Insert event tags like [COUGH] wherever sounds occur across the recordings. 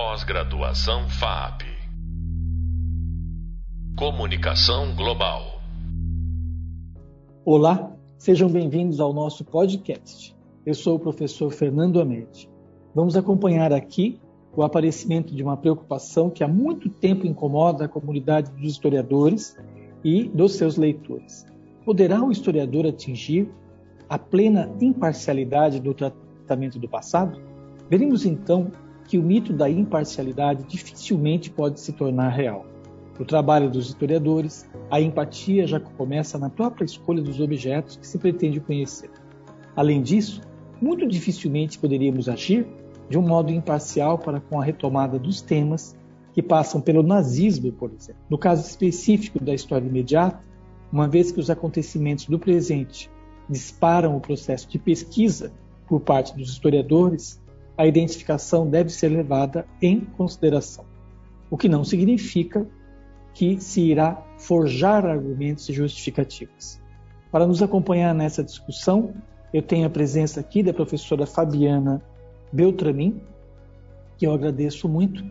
Pós-graduação FAP. Comunicação Global. Olá, sejam bem-vindos ao nosso podcast. Eu sou o professor Fernando Amete. Vamos acompanhar aqui o aparecimento de uma preocupação que há muito tempo incomoda a comunidade dos historiadores e dos seus leitores. Poderá o historiador atingir a plena imparcialidade do tratamento do passado? Veremos então que o mito da imparcialidade dificilmente pode se tornar real. No trabalho dos historiadores, a empatia já começa na própria escolha dos objetos que se pretende conhecer. Além disso, muito dificilmente poderíamos agir de um modo imparcial para com a retomada dos temas que passam pelo nazismo, por exemplo. No caso específico da história imediata, uma vez que os acontecimentos do presente disparam o processo de pesquisa por parte dos historiadores, a identificação deve ser levada em consideração, o que não significa que se irá forjar argumentos e justificativas. Para nos acompanhar nessa discussão, eu tenho a presença aqui da professora Fabiana Beltramin, que eu agradeço muito,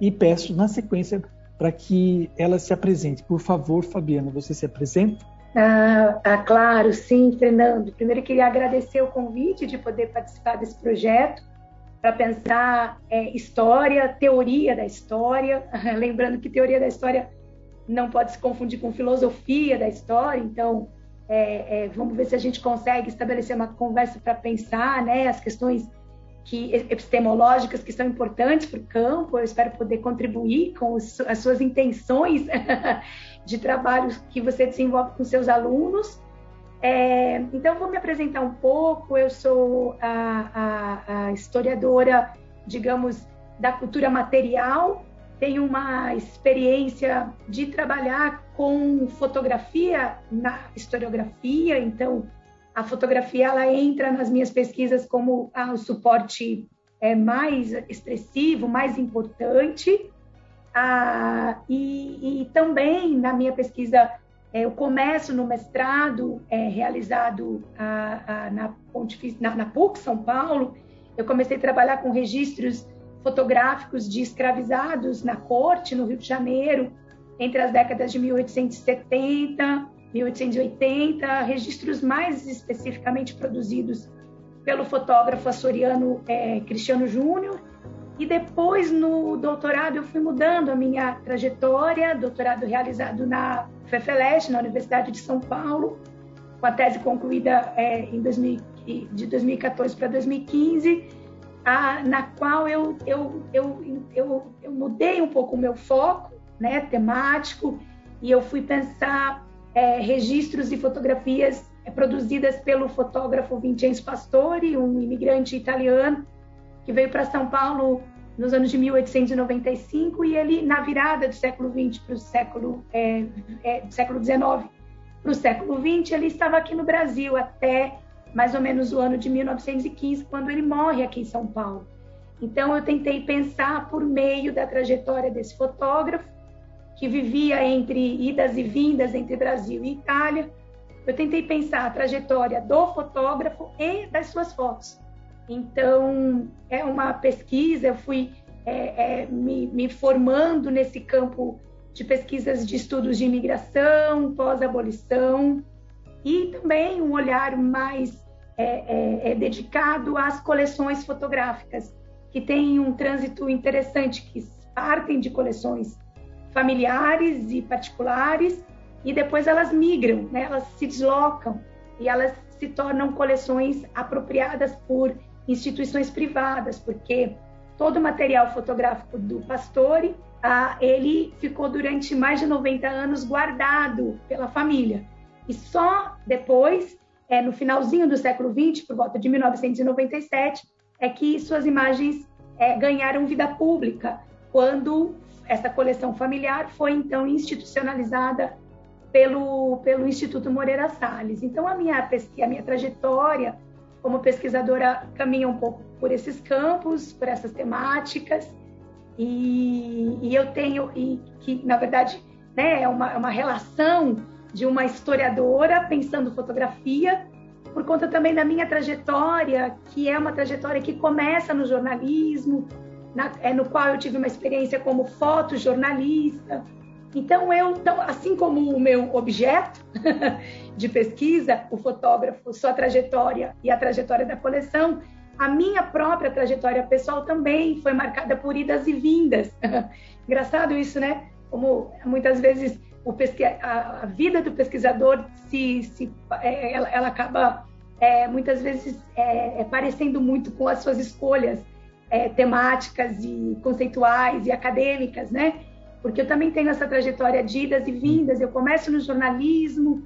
e peço na sequência para que ela se apresente. Por favor, Fabiana, você se apresenta? Ah, ah, claro, sim, Fernando. Primeiro, queria agradecer o convite de poder participar desse projeto para pensar é, história, teoria da história. [LAUGHS] Lembrando que teoria da história não pode se confundir com filosofia da história, então é, é, vamos ver se a gente consegue estabelecer uma conversa para pensar né, as questões que, epistemológicas que são importantes para o campo. Eu espero poder contribuir com os, as suas intenções [LAUGHS] de trabalho que você desenvolve com seus alunos. É, então, vou me apresentar um pouco. Eu sou a, a, a historiadora, digamos, da cultura material. Tenho uma experiência de trabalhar com fotografia na historiografia, então a fotografia ela entra nas minhas pesquisas como ah, o suporte é, mais expressivo, mais importante. Ah, e, e, também na minha pesquisa, eu começo no mestrado é, realizado a, a, na, na, na PUC São Paulo, eu comecei a trabalhar com registros fotográficos de escravizados na corte, no Rio de Janeiro, entre as décadas de 1870 1880, registros mais especificamente produzidos pelo fotógrafo açoriano é, Cristiano Júnior. E depois, no doutorado, eu fui mudando a minha trajetória, doutorado realizado na FEFELESH, na Universidade de São Paulo, com a tese concluída é, em 2000, de 2014 para 2015, a, na qual eu, eu, eu, eu, eu mudei um pouco o meu foco né, temático e eu fui pensar é, registros e fotografias é, produzidas pelo fotógrafo Vincenzo Pastori, um imigrante italiano que veio para São Paulo nos anos de 1895 e ele na virada do século 20 para o século é, é, século 19 para o século 20 ele estava aqui no Brasil até mais ou menos o ano de 1915 quando ele morre aqui em São Paulo então eu tentei pensar por meio da trajetória desse fotógrafo que vivia entre idas e vindas entre Brasil e Itália, eu tentei pensar a trajetória do fotógrafo e das suas fotos. Então, é uma pesquisa, eu fui é, é, me, me, formando nesse campo de pesquisas de estudos de imigração, pós-abolição, e também um olhar mais é, é, é dedicado às coleções fotográficas, que têm um trânsito interessante, que partem de coleções familiares e particulares, e depois elas migram, né? elas se deslocam e elas se tornam coleções apropriadas por instituições privadas, porque todo o material fotográfico do Pastore, ah, ele ficou durante mais de 90 anos guardado pela família. E só depois, é, no finalzinho do século XX, por volta de 1997, é que suas imagens é, ganharam vida pública, quando essa coleção familiar foi então institucionalizada pelo, pelo Instituto Moreira Salles. Então a minha pesquisa, a minha trajetória como pesquisadora caminha um pouco por esses campos, por essas temáticas e, e eu tenho e que na verdade né, é uma, é uma relação de uma historiadora pensando fotografia por conta também da minha trajetória, que é uma trajetória que começa no jornalismo, na, é, no qual eu tive uma experiência como fotojornalista. Então, eu, então, assim como o meu objeto [LAUGHS] de pesquisa, o fotógrafo, sua trajetória e a trajetória da coleção, a minha própria trajetória pessoal também foi marcada por idas e vindas. [LAUGHS] Engraçado isso, né? Como muitas vezes pesqui... a, vida do pesquisador se, se é, ela, ela, acaba é, muitas vezes é, é, parecendo muito com as suas escolhas é, temáticas e conceituais e acadêmicas, né? Porque eu também tenho essa trajetória de idas e vindas. Eu começo no jornalismo,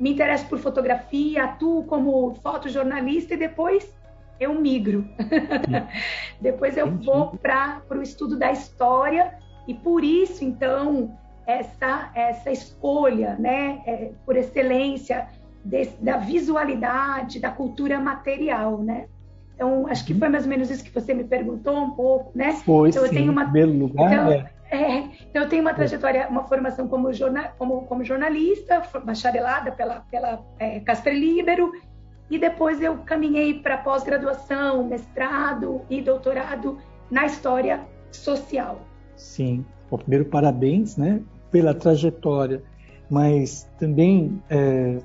me interesso por fotografia, atuo como fotojornalista e depois eu migro. [LAUGHS] depois eu vou para o estudo da história e por isso, então, essa, essa escolha, né, é, por excelência, desse, da visualidade, da cultura material, né? Então, acho que uhum. foi mais ou menos isso que você me perguntou um pouco, né? Foi, então, eu sim, tenho uma... primeiro lugar, então, é. É, então, eu tenho uma trajetória, uma formação como, jornal, como, como jornalista, bacharelada pela, pela é, Casper Libero, e depois eu caminhei para pós-graduação, mestrado e doutorado na história social. Sim. Bom, primeiro, parabéns né, pela trajetória, mas também, é,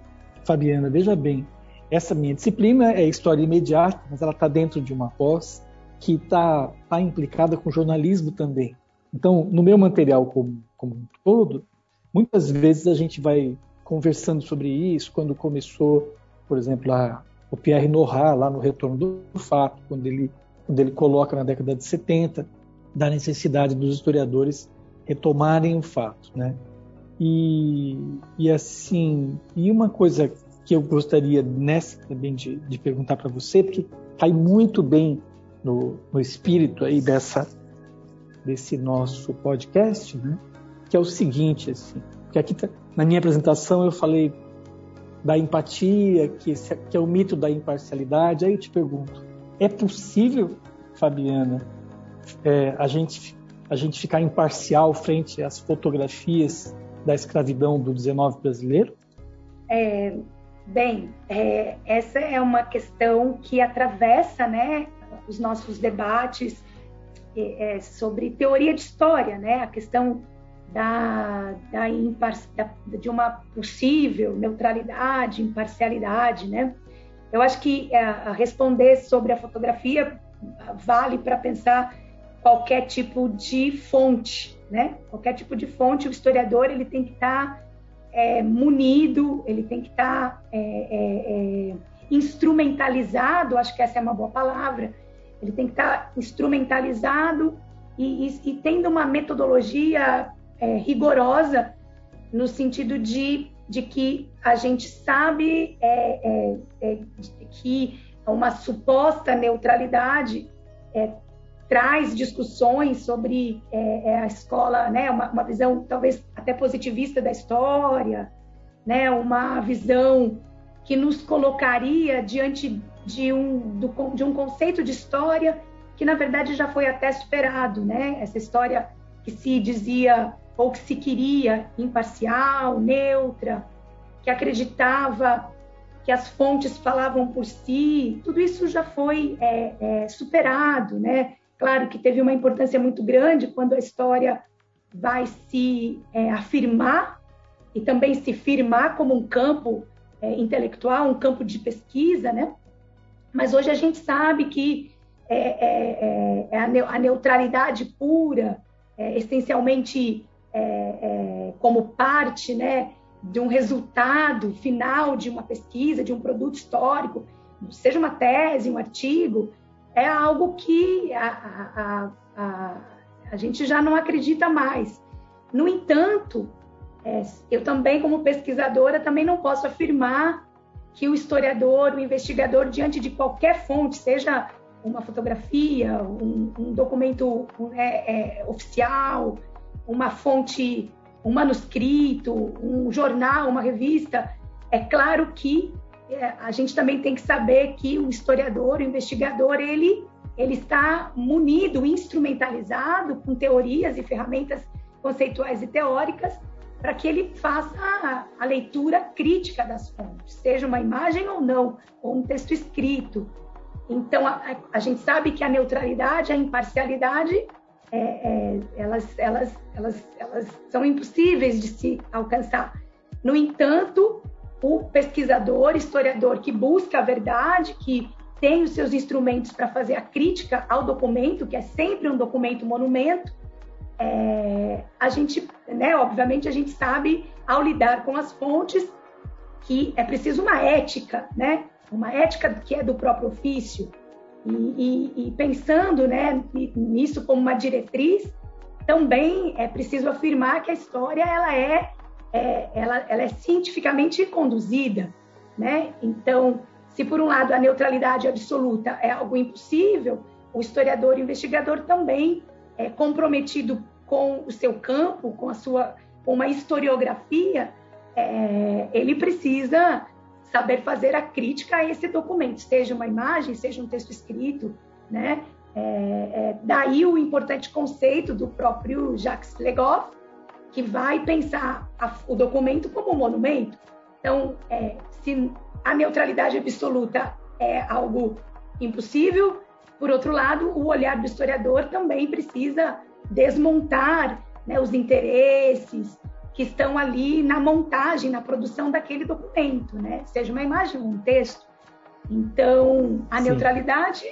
Fabiana, veja bem, essa minha disciplina é História Imediata, mas ela está dentro de uma pós que está tá implicada com jornalismo também. Então, no meu material como, como um todo, muitas vezes a gente vai conversando sobre isso, quando começou por exemplo, a, o Pierre Nora, lá no Retorno do Fato, quando ele, quando ele coloca na década de 70 da necessidade dos historiadores retomarem o fato, né? E, e assim, e uma coisa que eu gostaria nessa também de, de perguntar para você, porque cai muito bem no, no espírito aí dessa desse nosso podcast, né? Que é o seguinte, assim, que aqui tá, na minha apresentação eu falei da empatia, que, que é o mito da imparcialidade. Aí eu te pergunto, é possível, Fabiana, é, a, gente, a gente ficar imparcial frente às fotografias da escravidão do 19 brasileiro? É, bem, é, essa é uma questão que atravessa né, os nossos debates é, sobre teoria de história, né? a questão da, da, da, de uma possível neutralidade, imparcialidade, né? Eu acho que é, responder sobre a fotografia vale para pensar qualquer tipo de fonte, né? Qualquer tipo de fonte, o historiador ele tem que estar tá, é, munido, ele tem que estar tá, é, é, é, instrumentalizado, acho que essa é uma boa palavra, ele tem que estar tá instrumentalizado e, e, e tendo uma metodologia é, rigorosa no sentido de, de que a gente sabe é, é, é que uma suposta neutralidade é, traz discussões sobre é, a escola, né, uma, uma, visão talvez até positivista da história, né, uma visão que nos colocaria diante de um, do, de um conceito de história que na verdade já foi até superado, né? Essa história que se dizia ou que se queria imparcial, neutra, que acreditava que as fontes falavam por si, tudo isso já foi é, é, superado, né? Claro que teve uma importância muito grande quando a história vai se é, afirmar e também se firmar como um campo é, intelectual, um campo de pesquisa, né? Mas hoje a gente sabe que é, é, é a neutralidade pura, essencialmente é, é, como parte né, de um resultado final de uma pesquisa, de um produto histórico, seja uma tese, um artigo, é algo que a, a, a, a gente já não acredita mais. No entanto, é, eu também, como pesquisadora, também não posso afirmar que o historiador, o investigador, diante de qualquer fonte, seja uma fotografia, um, um documento é, é, oficial, uma fonte, um manuscrito, um jornal, uma revista, é claro que é, a gente também tem que saber que o historiador, o investigador, ele, ele está munido, instrumentalizado com teorias e ferramentas conceituais e teóricas para que ele faça a, a, leitura crítica das fontes, seja uma imagem ou não, ou um texto escrito. Então, a, a, gente sabe que a neutralidade, a imparcialidade, é, é, elas, elas, elas, elas são impossíveis de se alcançar. No entanto, o pesquisador, historiador que busca a verdade, que tem os seus instrumentos para fazer a crítica ao documento, que é sempre um documento monumento, é, a gente, né, obviamente, a gente sabe, ao lidar com as fontes, que é preciso uma ética, né? Uma ética que é do próprio ofício. E, e, e pensando né, nisso como uma diretriz, também é preciso afirmar que a história ela é, é ela, ela é cientificamente conduzida, né? Então, se por um lado a neutralidade absoluta é algo impossível, o historiador e investigador também é comprometido com o seu campo, com a sua com uma historiografia, é, ele precisa saber fazer a crítica a esse documento, seja uma imagem, seja um texto escrito, né? É, é, daí o importante conceito do próprio Jacques Legoff, que vai pensar a, o documento como um monumento. Então, é, se a neutralidade absoluta é algo impossível, por outro lado, o olhar do historiador também precisa desmontar né, os interesses, que estão ali na montagem, na produção daquele documento, né? Seja uma imagem ou um texto. Então, a Sim. neutralidade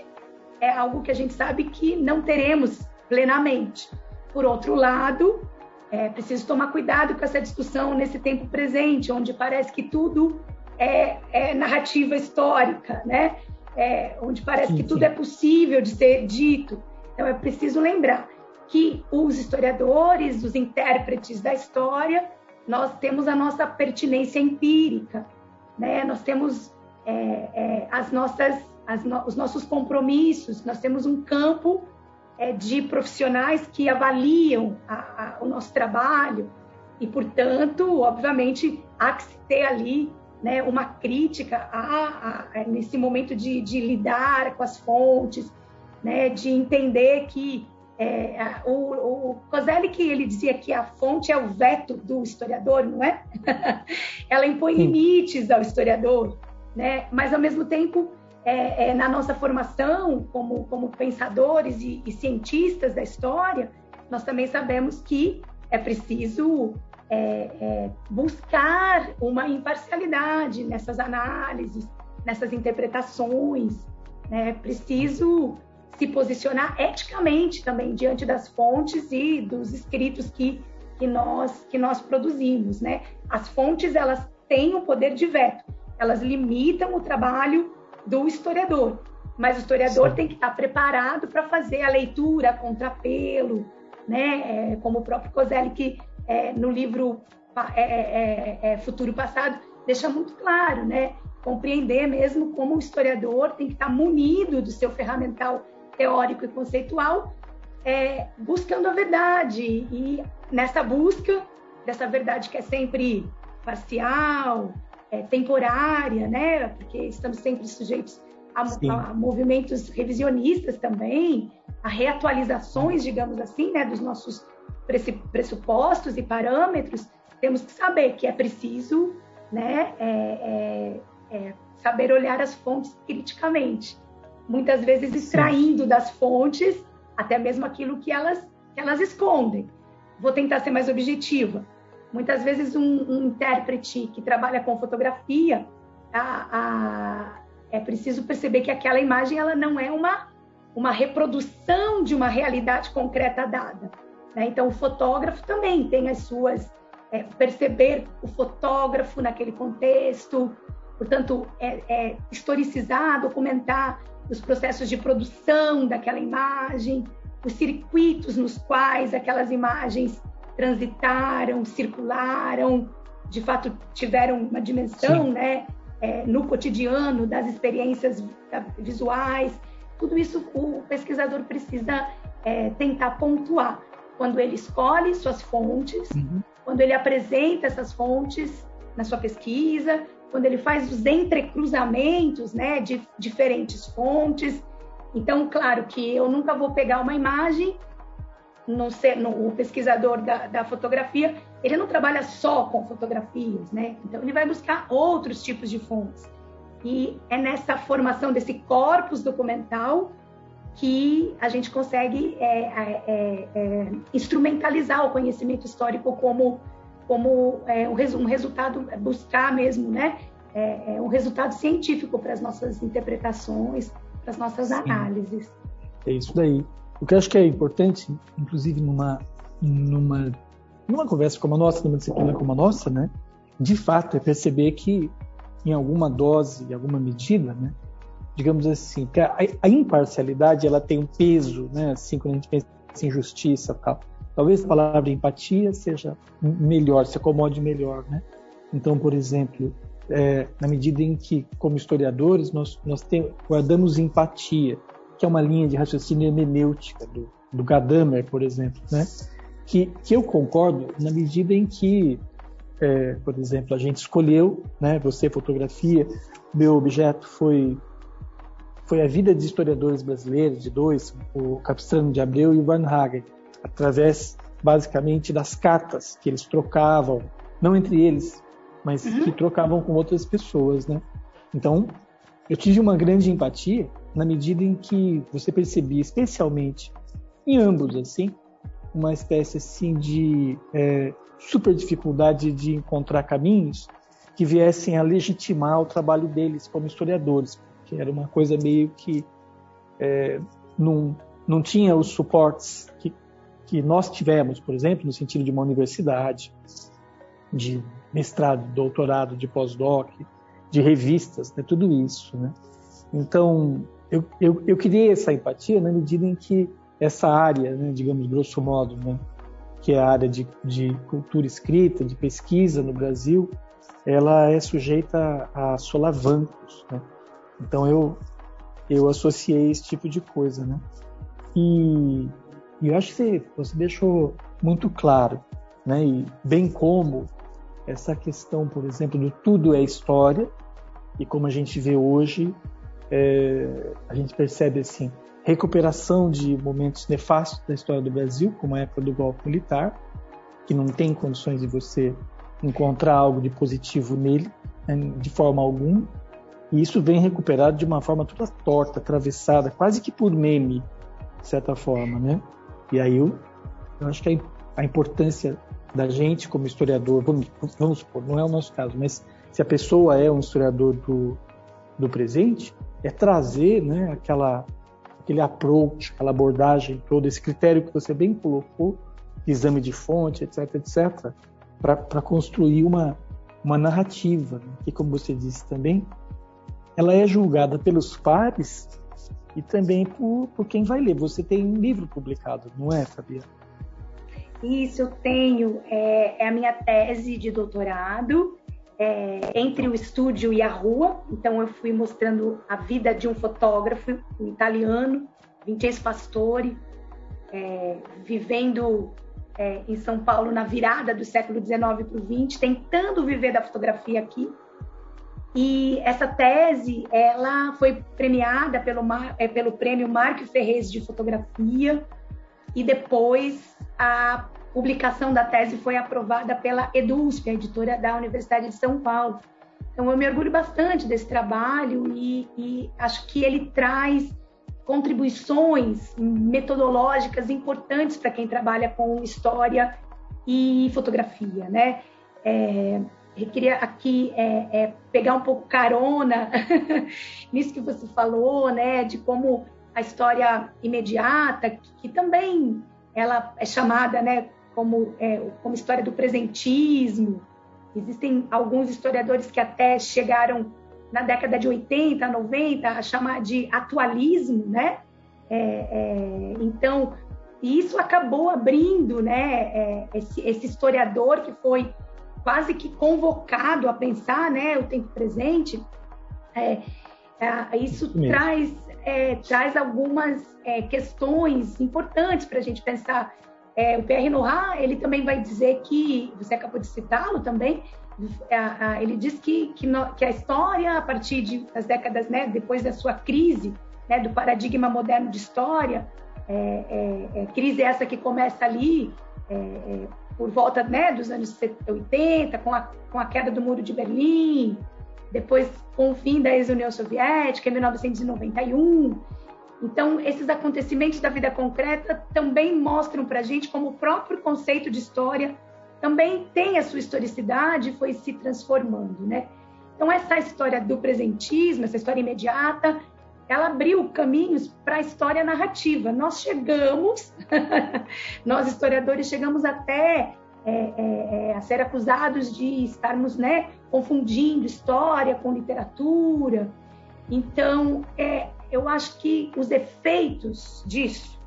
é algo que a gente sabe que não teremos plenamente. Por outro lado, é preciso tomar cuidado com essa discussão nesse tempo presente, onde parece que tudo é, é narrativa histórica, né? É, onde parece sim, que tudo sim. é possível de ser dito. Então, é preciso lembrar que os historiadores, os intérpretes da história, nós temos a nossa pertinência empírica, né? Nós temos é, é, as nossas, as no, os nossos compromissos, nós temos um campo é, de profissionais que avaliam a, a, o nosso trabalho e, portanto, obviamente, há que se ter ali né, uma crítica a, a, nesse momento de, de lidar com as fontes, né, de entender que é, o, o Coselli que ele dizia que a fonte é o veto do historiador, não é? [LAUGHS] Ela impõe Sim. limites ao historiador, né? Mas ao mesmo tempo, é, é, na nossa formação como, como pensadores e, e, cientistas da história, nós também sabemos que é preciso é, é, buscar uma imparcialidade nessas análises, nessas interpretações, né? É preciso se posicionar eticamente também diante das fontes e dos escritos que, que, nós, que nós produzimos. Né? As fontes elas têm o poder de veto, elas limitam o trabalho do historiador, mas o historiador Sim. tem que estar preparado para fazer a leitura, contrapelo, né? É, como o próprio Coselli, que é, no livro é, é, é, Futuro Passado deixa muito claro, né? compreender mesmo como o historiador tem que estar munido do seu ferramental teórico e conceitual, é, buscando a verdade. E nessa busca dessa verdade que é sempre parcial, é, temporária, né? Porque estamos sempre sujeitos a, a, movimentos revisionistas também, a reatualizações, digamos assim, né, dos nossos pressupostos e parâmetros. Temos que saber que é preciso, né, é, é, é saber olhar as fontes criticamente muitas vezes extraindo Sim. das fontes até mesmo aquilo que elas, que elas escondem. Vou tentar ser mais objetiva. Muitas vezes um, um intérprete que trabalha com fotografia, a, a, é preciso perceber que aquela imagem ela não é uma, uma reprodução de uma realidade concreta dada. Né? Então, o fotógrafo também tem as suas. É, perceber o fotógrafo naquele contexto, portanto, é, é, historicizar, documentar os processos de produção daquela imagem, os circuitos nos quais aquelas imagens transitaram, circularam, de fato tiveram uma dimensão, né, é, no cotidiano das experiências visuais. Tudo isso o pesquisador precisa é, tentar pontuar quando ele escolhe suas fontes, uhum. quando ele apresenta essas fontes na sua pesquisa, quando ele faz os entrecruzamentos né, de diferentes fontes. Então, claro que eu nunca vou pegar uma imagem, no, no, o pesquisador da, da, fotografia, ele não trabalha só com fotografias, né? Então, ele vai buscar outros tipos de fontes. E é nessa formação desse corpus documental que a gente consegue é, é, é, é instrumentalizar o conhecimento histórico como, como é, um, um, resultado, buscar mesmo, né? um resultado científico para as nossas interpretações, para as nossas Sim. análises. É isso daí. O que eu acho que é importante, inclusive numa, numa, numa conversa como a nossa, numa disciplina como a nossa, né? De fato, é perceber que em alguma dose, em alguma medida, né? Digamos assim, que a, a, imparcialidade ela tem um peso, né? Assim, quando a gente pensa em justiça, tal. Talvez a palavra empatia seja melhor, se acomode melhor, né? Então, por exemplo, é, na medida em que, como historiadores, nós, nós tem, guardamos empatia, que é uma linha de raciocínio hermenêutica do, do Gadamer, por exemplo, né? Que, que eu concordo na medida em que, é, por exemplo, a gente escolheu, né? Você fotografia, meu objeto foi foi a vida de historiadores brasileiros, de dois, o Capistrano de Abreu e o Van Hagen, através, basicamente, das cartas que eles trocavam, não entre eles, mas uhum. que trocavam com outras pessoas, né? Então, eu tive uma grande empatia na medida em que você percebia, especialmente em ambos, assim, uma espécie assim de é, super dificuldade de encontrar caminhos que viessem a legitimar o trabalho deles como historiadores, que era uma coisa meio que é, não, não tinha os suportes que, que nós tivemos, por exemplo, no sentido de uma universidade, de mestrado, doutorado, de pós-doc, de revistas, né, tudo isso. Né? Então, eu, eu, eu criei essa empatia na medida em que essa área, né, digamos, grosso modo, né, que é a área de, de cultura escrita, de pesquisa no Brasil, ela é sujeita a solavancos. Né? Então eu eu associei esse tipo de coisa, né? E, e eu acho que você, você deixou muito claro, né? E bem como essa questão, por exemplo, do tudo é história e como a gente vê hoje, é, a gente percebe assim recuperação de momentos nefastos da história do Brasil, como a época do golpe militar, que não tem condições de você encontrar algo de positivo nele, né, de forma alguma. E isso vem recuperado de uma forma toda torta, atravessada, quase que por meme, de certa forma, né? E aí eu, eu acho que a, a, importância da gente como historiador, vamos, vamos supor, não é o nosso caso, mas se a pessoa é um historiador do, do presente, é trazer né, aquela, aquele approach, aquela abordagem toda, esse critério que você bem colocou, exame de fonte, etc, etc, para construir uma, uma narrativa, né? que, como você disse também, ela é julgada pelos pares e também por, por quem vai ler. Você tem um livro publicado, não é, Fabiana? Isso, eu tenho. É, é a minha tese de doutorado, é, entre o estúdio e a rua. Então, eu fui mostrando a vida de um fotógrafo, um italiano, Vincenzo Pastore, é, vivendo é, em São Paulo na virada do século XIX para o XX, tentando viver da fotografia aqui. E essa tese, ela foi premiada pelo, é, pelo prêmio Marco Ferrez de Fotografia e depois a publicação da tese foi aprovada pela EDUSP, a editora da Universidade de São Paulo. Então eu me orgulho bastante desse trabalho e, e acho que ele traz contribuições metodológicas importantes para quem trabalha com história e fotografia, né? É, eu queria aqui é, é, pegar um pouco carona [LAUGHS] nisso que você falou, né, de como a história imediata, que, que também ela é chamada, né, como, é, como história do presentismo. Existem alguns historiadores que até chegaram na década de 80, 90 a chamar de atualismo, né? É, é, então, isso acabou abrindo, né, é, esse, esse historiador que foi quase que convocado a pensar né, o tempo presente, é, é, isso traz, é, traz algumas é, questões importantes para a gente pensar. É, o Pierre Nora, ele também vai dizer que, você acabou de citá-lo também, é, ele diz que, que, no, que, a história, a partir de, das décadas, né, depois da sua crise, né, do paradigma moderno de história, crise essa que começa ali, por volta né, dos anos 80, com a, com a queda do Muro de Berlim, depois com o fim da ex-União Soviética, em 1991. Então, esses acontecimentos da vida concreta também mostram para a gente como o próprio conceito de história também tem a sua historicidade e foi se transformando, né? Então, essa história do presentismo, essa história imediata, ela abriu caminhos para a história narrativa. Nós chegamos, [LAUGHS] nós historiadores chegamos até é, é, é, a ser acusados de estarmos né, confundindo história com literatura. Então, é, eu acho que os efeitos disso,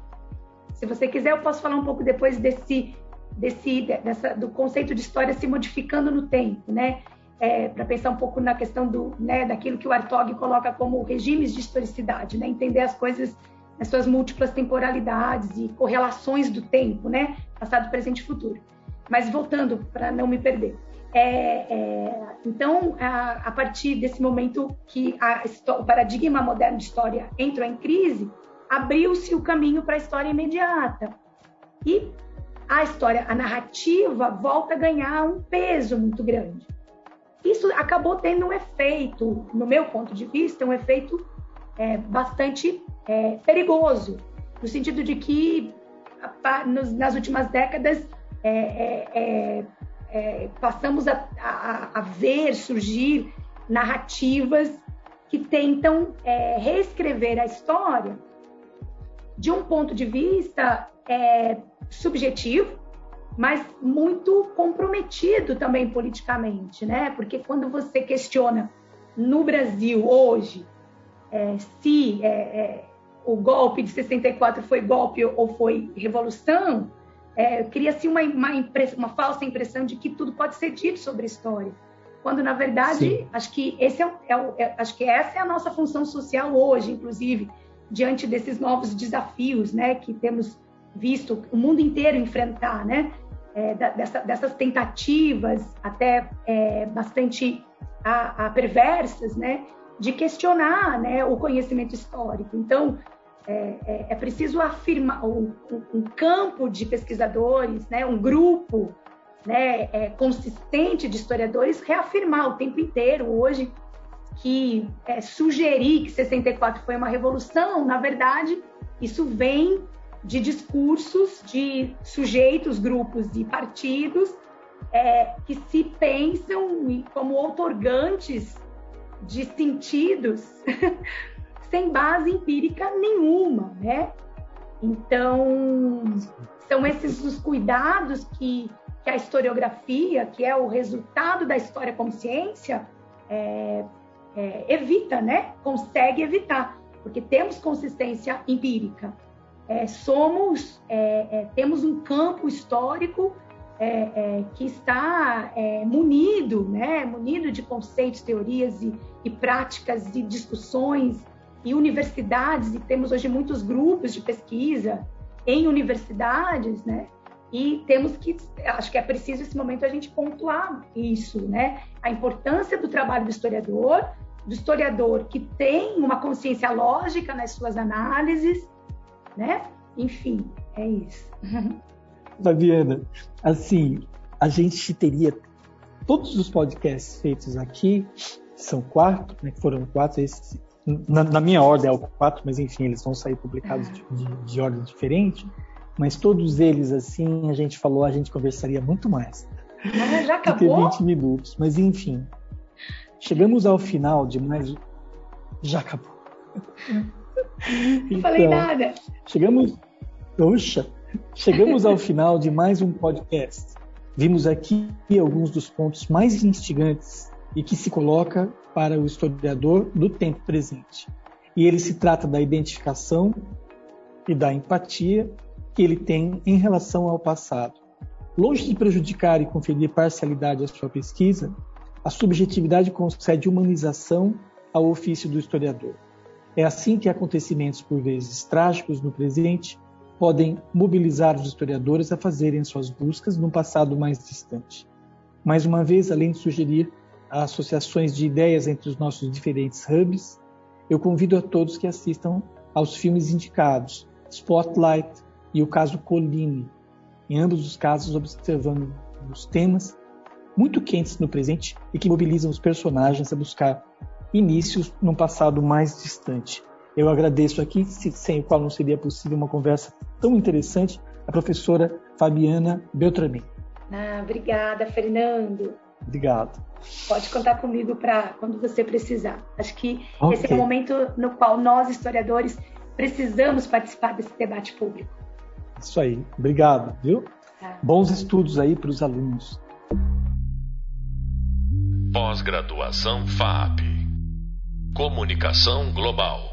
se você quiser, eu posso falar um pouco depois desse, desse dessa, do conceito de história se modificando no tempo, né? É, para pensar um pouco na questão do, né, daquilo que o Artog coloca como regimes de historicidade, né? Entender as coisas nas suas múltiplas temporalidades e correlações do tempo, né? Passado, presente e futuro. Mas voltando para não me perder. É, é, então, a, a, partir desse momento que a, o paradigma moderno de história entrou em crise, abriu-se o caminho para a história imediata. E a história, a narrativa, volta a ganhar um peso muito grande. Isso acabou tendo um efeito, no meu ponto de vista, um efeito é, bastante é, perigoso, no sentido de que nas últimas décadas é, é, é é, passamos a, a, a, ver surgir narrativas que tentam reescrever a história de um ponto de vista subjetivo, mas muito comprometido também politicamente, né? Porque quando você questiona no Brasil hoje é, se é, é, o golpe de 64 foi golpe ou foi revolução, é, cria-se uma, uma, uma, falsa impressão de que tudo pode ser dito sobre a história, quando na verdade Sim. acho que esse é, é, acho que essa é a nossa função social hoje, inclusive diante desses novos desafios, né, que temos visto o mundo inteiro enfrentar, né, é, dessa, dessas tentativas até é, bastante a, a perversas, né, de questionar, né, o conhecimento histórico. Então é, é, é preciso afirmar um, um, campo de pesquisadores, né, um grupo né, é, consistente de historiadores reafirmar o tempo inteiro hoje que é, sugerir que 64 foi uma revolução, na verdade, isso vem de discursos de sujeitos, grupos e partidos é, que se pensam como outorgantes de sentidos [LAUGHS] sem base empírica nenhuma, né? Então, são esses os cuidados que, que a historiografia, que é o resultado da história como ciência, é, é, evita, né? Consegue evitar, porque temos consistência empírica. É, somos, é, é, temos um campo histórico é, que está munido, né? Munido de conceitos, teorias e, e práticas e discussões e universidades, e temos hoje muitos grupos de pesquisa em universidades, né? E temos que, acho que é preciso esse momento a gente pontuar isso, né? A importância do trabalho do historiador, do historiador que tem uma consciência lógica nas suas análises, né? Enfim, é isso. [LAUGHS] Fabiana, assim, a gente teria todos os podcasts feitos aqui, são quatro, né? Foram quatro, esses na, na, minha ordem é o 4, mas enfim, eles vão sair publicados de, de, de, ordem diferente. Mas todos eles, assim, a gente falou, a gente conversaria muito mais. Ah, já [LAUGHS] acabou? Do 20 minutos. Mas enfim, chegamos ao final de mais. Já acabou. [LAUGHS] Não então, falei nada. Chegamos. Poxa, chegamos ao [LAUGHS] final de mais um podcast. Vimos aqui alguns dos pontos mais instigantes e que se coloca para o historiador do tempo presente. E ele se trata da identificação e da empatia que ele tem em relação ao passado. Longe de prejudicar e conferir parcialidade à sua pesquisa, a subjetividade concede humanização ao ofício do historiador. É assim que acontecimentos, por vezes trágicos no presente, podem mobilizar os historiadores a fazerem suas buscas num passado mais distante. Mais uma vez, além de sugerir associações de ideias entre os nossos diferentes hubs, eu convido a todos que assistam aos filmes indicados, Spotlight e o caso Colline, em ambos os casos observando os temas muito quentes no presente e que mobilizam os personagens a buscar inícios num passado mais distante. Eu agradeço aqui, sem o qual não seria possível uma conversa tão interessante, a professora Fabiana Beltramin. Ah, obrigada, Fernando. Obrigado. Pode contar comigo para quando você precisar. Acho que okay. esse é o momento no qual nós, historiadores, precisamos participar desse debate público. Isso aí. Obrigado, viu? Tá. Bons estudos aí para os alunos. Pós-graduação FAP. Comunicação Global.